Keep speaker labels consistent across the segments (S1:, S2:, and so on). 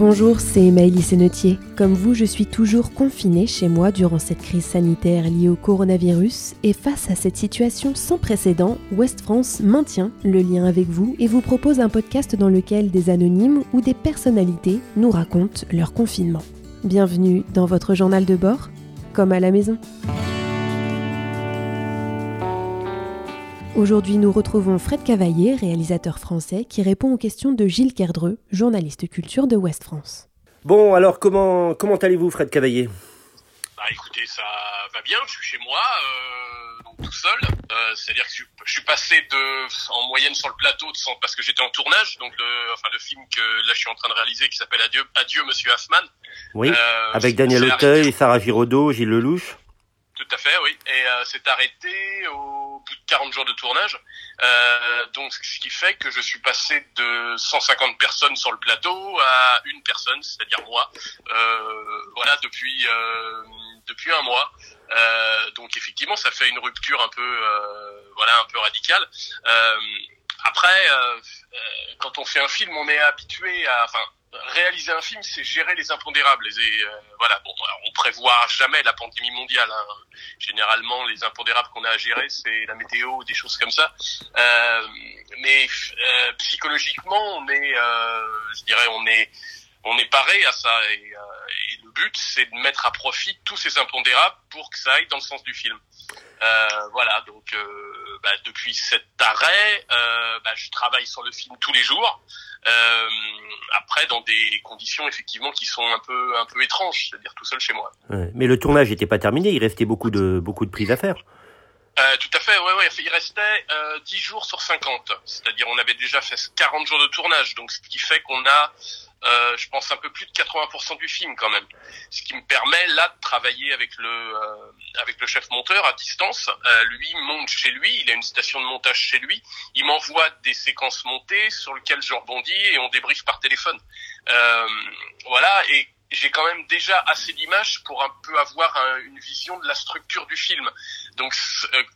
S1: Bonjour, c'est Maëlys Sénetier. Comme vous, je suis toujours confinée chez moi durant cette crise sanitaire liée au coronavirus et face à cette situation sans précédent, West France maintient le lien avec vous et vous propose un podcast dans lequel des anonymes ou des personnalités nous racontent leur confinement. Bienvenue dans votre journal de bord, comme à la maison. Aujourd'hui, nous retrouvons Fred Cavaillé, réalisateur français, qui répond aux questions de Gilles Kerdreux, journaliste culture de Ouest France.
S2: Bon, alors comment, comment allez-vous, Fred Cavaillé?
S3: Bah écoutez, ça va bien, je suis chez moi, euh, donc tout seul. Euh, C'est-à-dire que je, suis passé de, en moyenne sur le plateau, de, parce que j'étais en tournage, donc le, enfin, le film que là je suis en train de réaliser qui s'appelle Adieu, Adieu Monsieur Hoffman.
S2: Oui, euh, avec Daniel Auteuil, Sarah Giraudot, Gilles Lelouch.
S3: Tout à fait, oui. Et euh, c'est arrêté au bout de 40 jours de tournage. Euh, donc, ce qui fait que je suis passé de 150 personnes sur le plateau à une personne, c'est-à-dire moi. Euh, voilà, depuis euh, depuis un mois. Euh, donc, effectivement, ça fait une rupture un peu, euh, voilà, un peu radicale. après, quand on fait un film, on est habitué à, enfin réaliser un film, c'est gérer les impondérables. Et euh, voilà, bon, on prévoit jamais la pandémie mondiale. Hein. Généralement, les impondérables qu'on a à gérer, c'est la météo, des choses comme ça. Euh, mais euh, psychologiquement, on est, euh, je dirais, on est, on est paré à ça. Et, et le but, c'est de mettre à profit tous ces impondérables pour que ça aille dans le sens du film. Voilà, donc bah, depuis cet arrêt, bah, je travaille sur le film tous les jours. Euh, après, dans des conditions effectivement qui sont un peu un peu étranges, c'est-à-dire tout seul chez moi.
S2: mais le tournage n'était pas terminé, il restait beaucoup de beaucoup de prises à faire.
S3: Euh, tout à fait, ouais, ouais. Il restait euh, 10 jours sur 50. C'est-à-dire on avait déjà fait 40 jours de tournage, donc ce qui fait qu'on a euh, je pense un peu plus de 80% du film quand même. Ce qui me permet là de travailler avec le euh, avec le chef monteur à distance. Euh, lui monte chez lui, il a une station de montage chez lui. Il m'envoie des séquences montées sur lesquelles je rebondis et on débriefe par téléphone. Euh, voilà et j'ai quand même déjà assez d'images pour un peu avoir une vision de la structure du film. Donc,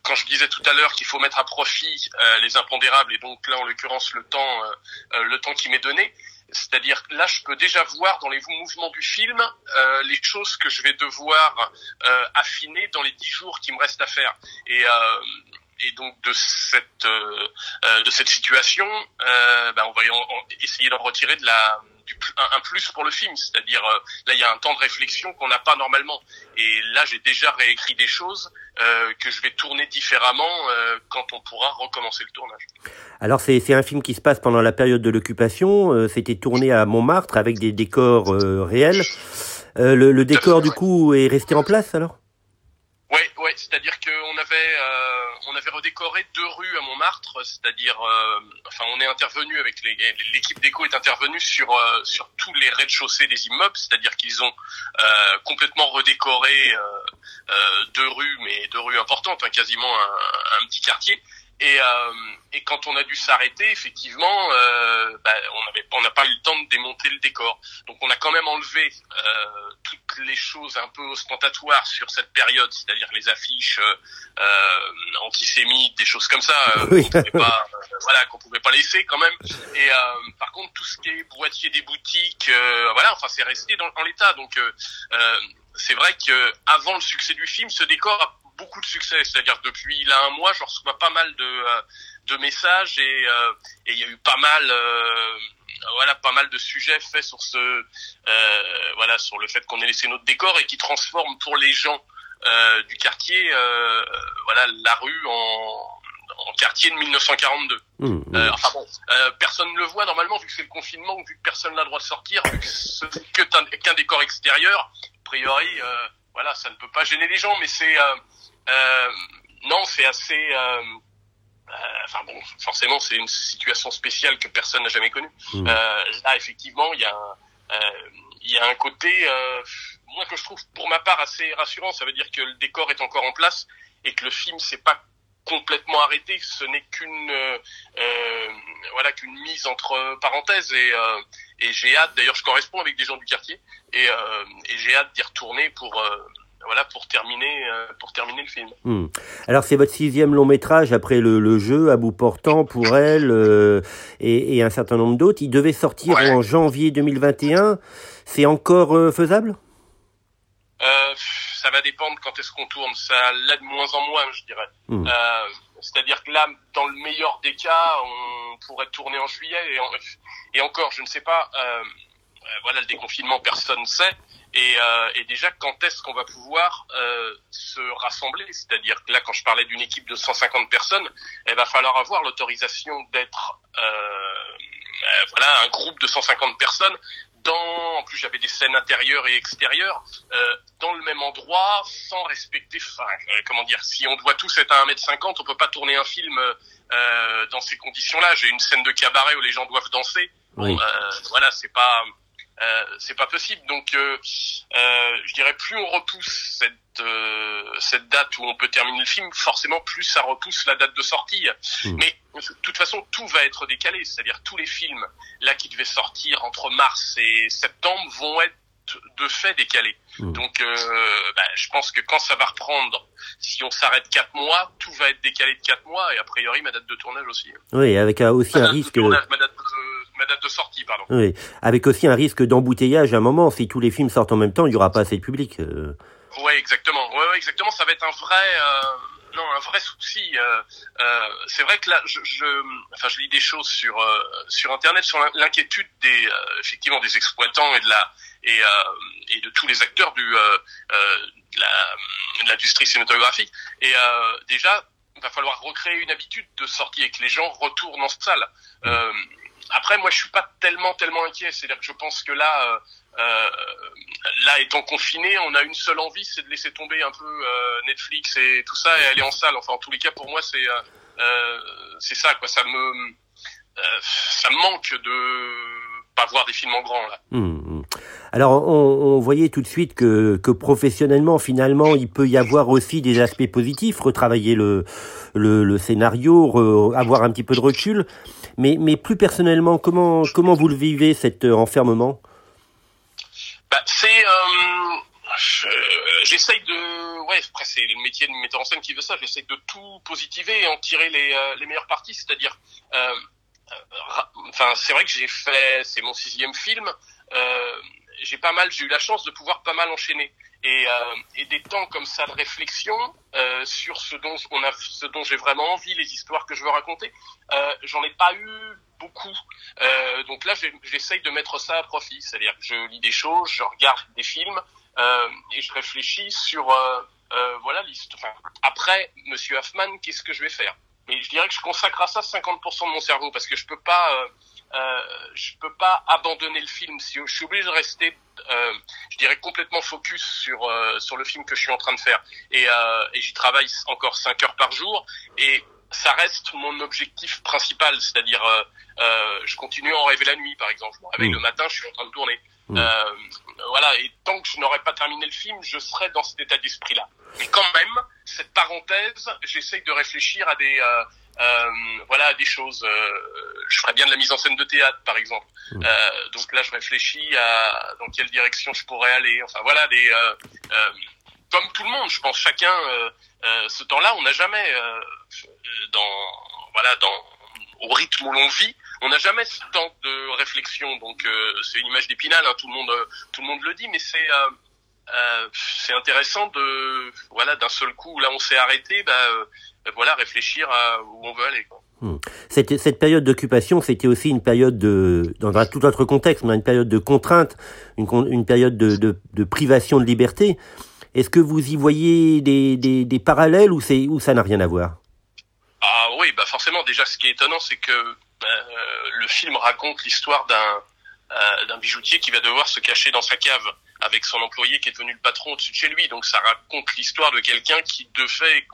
S3: quand je disais tout à l'heure qu'il faut mettre à profit les impondérables et donc là en l'occurrence le temps, le temps qui m'est donné, c'est-à-dire là, je peux déjà voir dans les mouvements du film euh, les choses que je vais devoir euh, affiner dans les dix jours qui me restent à faire. Et, euh, et donc de cette euh, euh, de cette situation, euh, ben on va essayer d'en retirer de la du, un, plus pour le film, c'est-à-dire là il y a un temps de réflexion qu'on n'a pas normalement. Et là j'ai déjà réécrit des choses que je vais tourner différemment quand on pourra recommencer le tournage.
S2: Alors c'est c'est un film qui se passe pendant la période de l'occupation. C'était tourné à Montmartre avec des décors réels. le, le décor du coup est resté en place alors?
S3: Ouais, ouais, c'est-à-dire qu'on avait euh, avait redécoré deux rues à Montmartre, c'est-à-dire euh, enfin on est intervenu avec l'équipe d'éco est intervenue sur euh, sur tous les rez-de-chaussée des immeubles, c'est-à-dire qu'ils ont euh, complètement redécoré deux rues, mais deux rues importantes, hein, quasiment un, petit quartier. Et, euh, et quand on a dû s'arrêter, effectivement, euh, bah, on avait, on n'a pas eu le temps de démonter le décor. Donc on a quand même enlevé euh, toutes les choses un peu ostentatoires sur cette période, c'est-à-dire les affiches euh, antisémites, des choses comme ça, euh, oui. qu'on pouvait pas, euh, voilà, qu'on pouvait pas laisser quand même. Et par contre, tout ce qui est boîtier des boutiques, voilà, enfin c'est resté dans, l'état. Donc c'est vrai que avant le succès du film, ce décor a beaucoup de succès. C'est-à-dire depuis là un mois, je reçois pas mal de, euh, de messages et euh, et il y a eu pas mal euh, voilà pas mal de sujets faits sur ce euh, voilà sur le fait qu'on ait laissé notre décor et qui transforme pour les gens euh, du quartier euh, voilà la rue en en quartier de 1942. Mmh, mmh. enfin bon, personne ne le voit normalement vu que c'est le confinement, vu que personne n'a le droit de sortir, vu que ce n'est qu'un décor extérieur. A priori, voilà, ça ne peut pas gêner les gens, mais c'est euh, non, c'est assez. Euh, euh, enfin bon, forcément, c'est une situation spéciale que personne n'a jamais connue. Mmh. là, effectivement, il y a un, il y a un côté, moi que je trouve pour ma part assez rassurant. Ça veut dire que le décor est encore en place et que le film s'est pas complètement arrêté. Ce n'est qu'une euh, voilà qu'une mise entre parenthèses et, euh, et j'ai hâte. D'ailleurs, je corresponds avec des gens du quartier et, euh, et j'ai hâte d'y retourner pour voilà pour terminer pour terminer le film.
S2: Hmm. Alors c'est votre sixième long métrage après le, le, jeu à bout portant pour elle et, et, un certain nombre d'autres. Il devait sortir en janvier 2021. C'est encore faisable?
S3: Ça va dépendre quand est-ce qu'on tourne. Ça l'est de moins en moins, je dirais. Hmm. C'est-à-dire que là, dans le meilleur des cas, on pourrait tourner en juillet et, et encore, je ne sais pas. Euh, euh, voilà, le déconfinement, personne ne sait. Et, euh, et, déjà, quand est-ce qu'on va pouvoir euh, se rassembler? C'est-à-dire que là, quand je parlais d'une équipe de 150 personnes, il va falloir avoir l'autorisation d'être voilà un groupe de 150 personnes dans, en plus j'avais des scènes intérieures et extérieures, euh, dans le même endroit, sans respecter, enfin, euh, comment dire, si on doit tous être à 1m50, on peut pas tourner un film euh, dans ces conditions-là. J'ai une scène de cabaret où les gens doivent danser. Bon, euh, voilà, c'est pas, euh, c'est pas possible. Donc, euh, euh, je dirais plus on repousse cette cette date où on peut terminer le film, forcément plus ça repousse la date de sortie. Hmm. Mais de toute façon, tout va être décalé. C'est-à-dire tous les films là qui devaient sortir entre mars et septembre vont être de fait décalés. Hmm. Donc, bah, je pense que quand ça va reprendre, si on s'arrête quatre mois, tout va être décalé de quatre mois et a priori ma date de tournage aussi.
S2: Oui, avec aussi un risque.
S3: Tournage, ma date de ma date de sortie, pardon.
S2: Oui, avec aussi un risque d'embouteillage à un moment. Si tous les films sortent en même temps, il n'y aura pas assez de public. Euh.
S3: Ouais, exactement. Ouais, ouais, exactement. Ça va être un vrai, euh, non, un vrai souci. Euh, euh, c'est vrai que là, je, je, enfin, je lis des choses sur euh, sur internet sur l'inquiétude des, euh, effectivement, des exploitants et de la et et de tous les acteurs du de la l'industrie cinématographique. Et déjà, il va falloir recréer une habitude de sortie et que les gens retournent en salle. Euh, après, moi, je suis pas tellement, tellement inquiet. C'est-à-dire que je pense que là, euh, euh, là, étant confiné, on a une seule envie, c'est de laisser tomber un peu euh, Netflix et tout ça et aller en salle. Enfin, en tous les cas, pour moi, c'est euh, euh, c'est ça, quoi. Ça me ça me manque de pas voir des films en grand là.
S2: Mmh, mmh. Alors, on, on, voyait tout de suite que, que professionnellement, finalement, il peut y avoir aussi des aspects positifs, retravailler le, le, le scénario, re, avoir un petit peu de recul. Mais, mais plus personnellement, comment, comment vous le vivez, cet euh, enfermement?
S3: Bah, C'est... Euh, j'essaye de... Ouais, après c'est le métier de metteur en scène qui veut ça, j'essaye de tout positiver et en tirer les, euh, les meilleures parties, c'est-à-dire... Euh, enfin, c'est vrai que j'ai fait... C'est mon sixième film. J'ai pas mal, j'ai eu la chance de pouvoir pas mal enchaîner et, euh, des temps comme ça de réflexion euh, sur ce dont on a, ce dont j'ai vraiment envie, les histoires que je veux raconter, euh, j'en ai pas eu beaucoup. Donc là, j'essaye de mettre ça à profit, c'est-à-dire que je lis des choses, je regarde des films et je réfléchis sur voilà l'histoire. Après, Monsieur Hoffman, qu'est-ce que je vais faire? Mais je dirais que je consacre à ça 50% de mon cerveau parce que je peux pas euh, je peux pas abandonner le film. Si je suis obligé de rester, euh, je dirais complètement focus sur euh, sur le film que je suis en train de faire. Et, euh, et j'y travaille encore 5 heures par jour. Et ça reste mon objectif principal, c'est-à-dire euh, je continue à en rêver la nuit, par exemple. Avec mmh. le matin, je suis en train de tourner. Mmh. voilà. Et tant que je n'aurai pas terminé le film, je serai dans cet état d'esprit-là. Mais quand même, cette parenthèse, j'essaye de réfléchir à des euh, voilà des choses. Euh, je ferais bien de la mise en scène de théâtre, par exemple. Mmh. Euh, donc là, je réfléchis à dans quelle direction je pourrais aller. Enfin voilà, des comme tout le monde, je pense chacun ce temps-là, on n'a jamais dans voilà dans au rythme où l'on vit, on n'a jamais ce temps de réflexion. Donc c'est une image d'épinal, hein, tout le monde tout le monde le dit, mais c'est euh, c'est intéressant de voilà d'un seul coup là on s'est arrêté bah euh, voilà réfléchir à où on veut aller quoi.
S2: Hmm. Cette, cette période d'occupation, c'était aussi une période de, dans un tout autre contexte, mais une période de contrainte, une, une période de, de, de privation de liberté. Est-ce que vous y voyez des, des, des parallèles ou, c'est, ou ça n'a rien à voir?
S3: Ah oui, bah forcément. Déjà, ce qui est étonnant, c'est que euh, le film raconte l'histoire d'un, d'un bijoutier qui va devoir se cacher dans sa cave avec son employé qui est devenu le patron au-dessus de chez lui. Donc ça raconte l'histoire de quelqu'un qui de fait,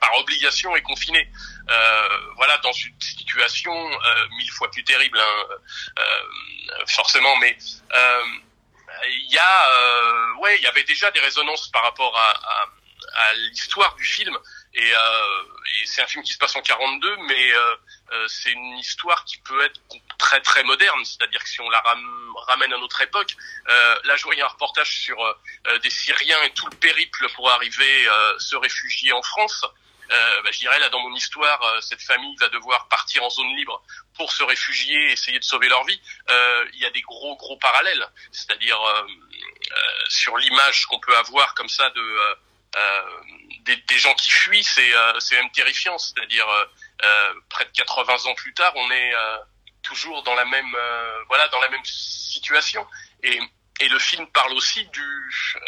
S3: par obligation, est confiné. Euh, voilà, dans une situation euh, mille fois plus terrible, hein, euh, forcément. Mais euh, il y a, euh, ouais, il y avait déjà des résonances par rapport à, à, à l'histoire du film. Et, euh, et c'est un film qui se passe en 42, mais euh, euh, c'est une histoire qui peut être très très moderne. C'est-à-dire que si on la ramène à notre époque, euh, là je voyais un reportage sur euh, des Syriens et tout le périple pour arriver se réfugier en France. Euh, bah, je dirais là dans mon histoire, cette famille va devoir partir en zone libre pour se réfugier, essayer de sauver leur vie. Euh, il y a des gros gros parallèles, c'est-à-dire euh, sur l'image qu'on peut avoir comme ça de des, des, gens qui fuient, c'est c'est même terrifiant. C'est-à-dire près de 80 ans plus tard, on est toujours dans la même voilà dans la même situation et et le film parle aussi du euh,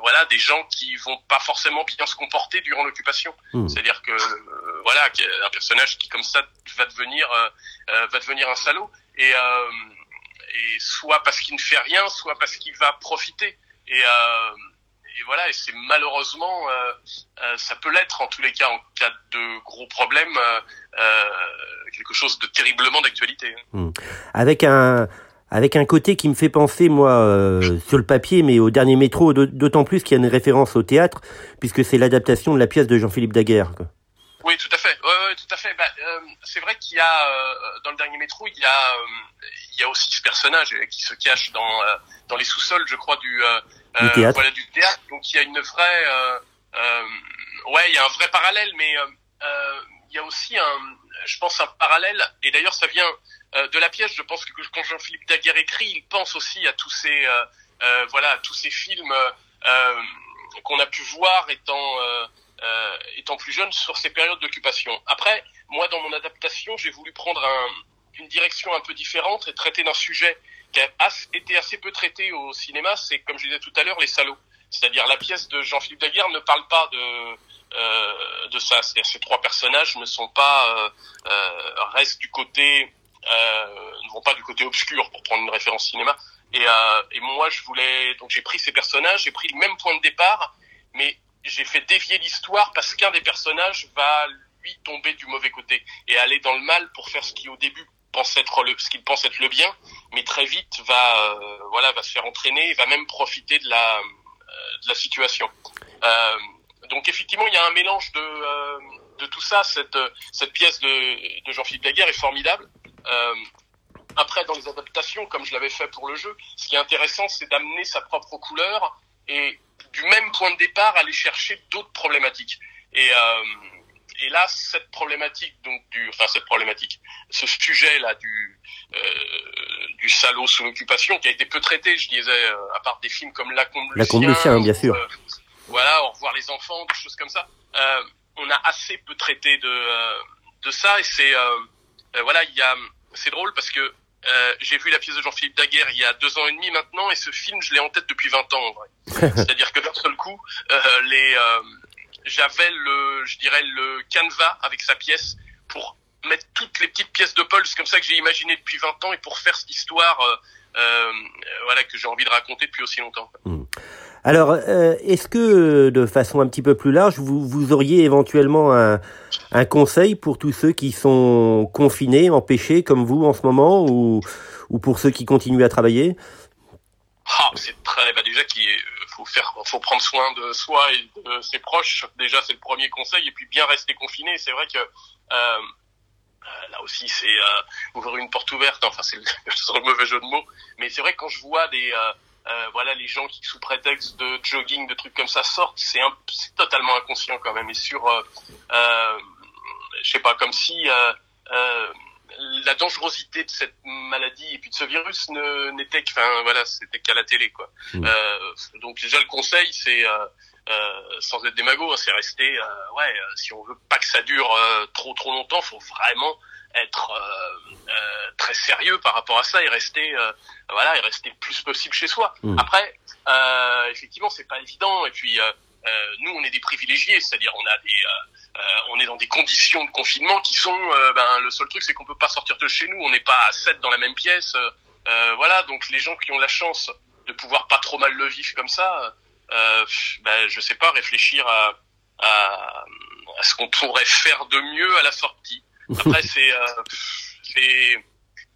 S3: voilà des gens qui vont pas forcément bien se comporter durant l'occupation hmm. c'est à dire que euh, voilà un personnage qui comme ça va devenir euh, va devenir un salaud et et soit parce qu'il ne fait rien soit parce qu'il va profiter et et voilà et c'est malheureusement ça peut l'être en tous les cas en cas de gros problèmes quelque chose de terriblement d'actualité
S2: hmm. avec un avec un côté qui me fait penser, moi, euh, sur le papier, mais au dernier métro, d'autant plus qu'il y a une référence au théâtre, puisque c'est l'adaptation de la pièce de Jean-Philippe Daguerre. Quoi.
S3: Oui, tout à fait. Tout à fait. Bah, euh, c'est vrai qu'il y a euh, dans le dernier métro, il y a, il y a aussi ce personnage qui se cache dans dans les sous-sols, je crois, du,
S2: du théâtre.
S3: Voilà, du théâtre. Donc il y a une vraie, ouais, il y a un vrai parallèle, mais il y a aussi un, je pense, un parallèle. Et d'ailleurs, ça vient euh, de la pièce, je pense que quand Jean-Philippe Daguerre écrit, il pense aussi à tous ces euh, euh, voilà à tous ces films qu'on a pu voir étant étant plus jeune sur ces périodes d'occupation. Après, moi dans mon adaptation, j'ai voulu prendre un, une direction un peu différente et traiter d'un sujet qui a été assez peu traité au cinéma, c'est comme je disais tout à l'heure les salauds. C'est-à-dire la pièce de Jean-Philippe Daguerre ne parle pas de euh, de ça. C'est-à-dire ces trois personnages ne sont pas euh, euh, restent du côté euh, ne vont pas du côté obscur pour prendre une référence cinéma. Et, euh, et moi, je voulais donc j'ai pris ces personnages, j'ai pris le même point de départ, mais j'ai fait dévier l'histoire parce qu'un des personnages va lui tomber du mauvais côté et aller dans le mal pour faire ce qui au début pense être le ce qu'il pense être le bien, mais très vite va euh, voilà va se faire entraîner et va même profiter de la euh, de la situation. Euh, donc effectivement, il y a un mélange de euh, de tout ça. Cette cette pièce de, de Jean-Philippe Daguerre est formidable. Après, dans les adaptations, comme je l'avais fait pour le jeu, ce qui est intéressant, c'est d'amener sa propre couleur et du même point de départ aller chercher d'autres problématiques. Et, euh, et là, cette problématique, donc du, enfin cette problématique, ce sujet-là du euh, du salaud sous l'occupation, qui a été peu traité, je disais, euh, à part des films comme La Combe
S2: La Combe Lucien, bien sûr.
S3: Euh, voilà, au revoir les enfants, des choses comme ça. Euh, on a assez peu traité de de ça, et c'est voilà, il y a c'est drôle parce que euh, j'ai vu la pièce de Jean-Philippe Daguerre il y a deux ans et demi maintenant et ce film je l'ai en tête depuis 20 ans en vrai. C'est-à-dire que d'un seul coup, euh, les euh, j'avais le je dirais le canevas avec sa pièce pour mettre toutes les petites pièces de Paul, c'est comme ça que j'ai imaginé depuis 20 ans et pour faire cette histoire euh, euh, voilà que j'ai envie de raconter depuis aussi longtemps.
S2: Mmh. Alors, euh, est-ce que, de façon un petit peu plus large, vous, vous auriez éventuellement un, un, conseil pour tous ceux qui sont confinés, empêchés, comme vous en ce moment, ou, ou pour ceux qui continuent à travailler?
S3: Ah, C'est très... Bah déjà, qu'il faut, faire, faut prendre soin de soi et de ses proches. Déjà, c'est le premier conseil. Et puis, bien rester confiné. C'est vrai que... Euh, là aussi c'est euh, ouvrir une porte ouverte enfin c'est le, mauvais jeu de mots mais c'est vrai que quand je vois des euh, euh, voilà les gens qui sous prétexte de jogging de trucs comme ça sortent c'est totalement inconscient quand même et sur euh, euh, je sais pas comme si euh, euh, la dangerosité de cette maladie et puis de ce virus ne n'était enfin voilà c'était qu'à la télé quoi mmh. donc déjà le conseil c'est sans être démago hein, c'est rester ouais si on veut pas que ça dure trop trop longtemps faut vraiment être euh, euh, très sérieux par rapport à ça et rester euh, voilà et rester le plus possible chez soi. Mmh. Après, euh, effectivement, c'est pas évident. Et puis euh, nous, on est des privilégiés, c'est-à-dire on a des on est dans des conditions de confinement qui sont ben le seul truc c'est qu'on peut pas sortir de chez nous. On n'est pas à 7 dans la même pièce. voilà, donc les gens qui ont la chance de pouvoir pas trop mal le vivre comme ça, ben je sais pas réfléchir à, à, à ce qu'on pourrait faire de mieux à la sortie. Après, c'est euh,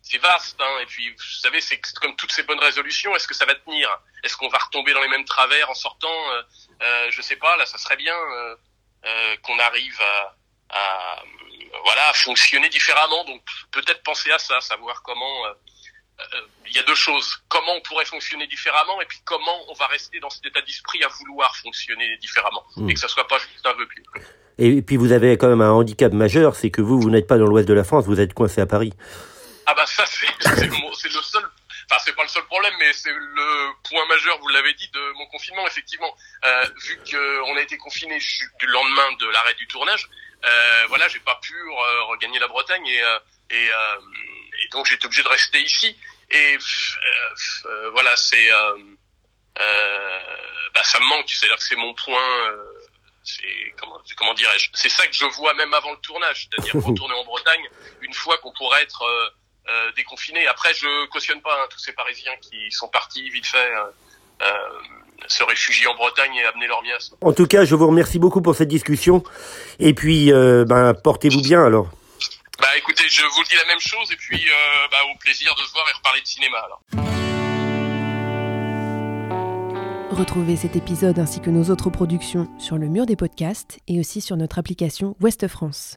S3: c'est vaste, hein, et puis vous savez, c'est comme toutes ces bonnes résolutions, est-ce que ça va tenir? Est-ce qu'on va retomber dans les mêmes travers en sortant? Euh, euh, Je sais pas, là, ça serait bien. Euh, qu'on arrive à, à voilà fonctionner différemment. Donc peut-être penser à ça, savoir comment il y a deux choses. Comment on pourrait fonctionner différemment et puis comment on va rester dans cet état d'esprit à vouloir fonctionner différemment mmh. et que ça soit pas juste un vœu plus.
S2: Et puis vous avez quand même un handicap majeur, c'est que vous, vous n'êtes pas dans l'ouest de la France, vous êtes coincé à Paris.
S3: Ah bah ça c'est le seul, enfin c'est pas le seul problème, mais c'est le point majeur, vous l'avez dit, de mon confinement effectivement. Euh, vu qu'on a été confiné du lendemain de l'arrêt du tournage, euh, voilà, j'ai pas pu euh, regagner la Bretagne et, euh, et, euh, et donc j'étais obligé de rester ici. Et voilà, c'est bah, ça me manque, c'est-à-dire que c'est mon point c'est comment, comment dirais-je? C'est ça que je vois même avant le tournage, c'est-à-dire retourner en Bretagne une fois qu'on pourrait être euh, euh, déconfiné. Après, je cautionne pas hein, tous ces Parisiens qui sont partis vite fait. Euh, euh, se réfugier en Bretagne et amener leur miasme.
S2: En tout cas, je vous remercie beaucoup pour cette discussion. Et puis, euh, ben, portez-vous bien alors.
S3: Bah écoutez, je vous dis la même chose et puis euh, bah, au plaisir de se voir et reparler de cinéma alors.
S1: Retrouvez cet épisode ainsi que nos autres productions sur le mur des podcasts et aussi sur notre application Ouest France.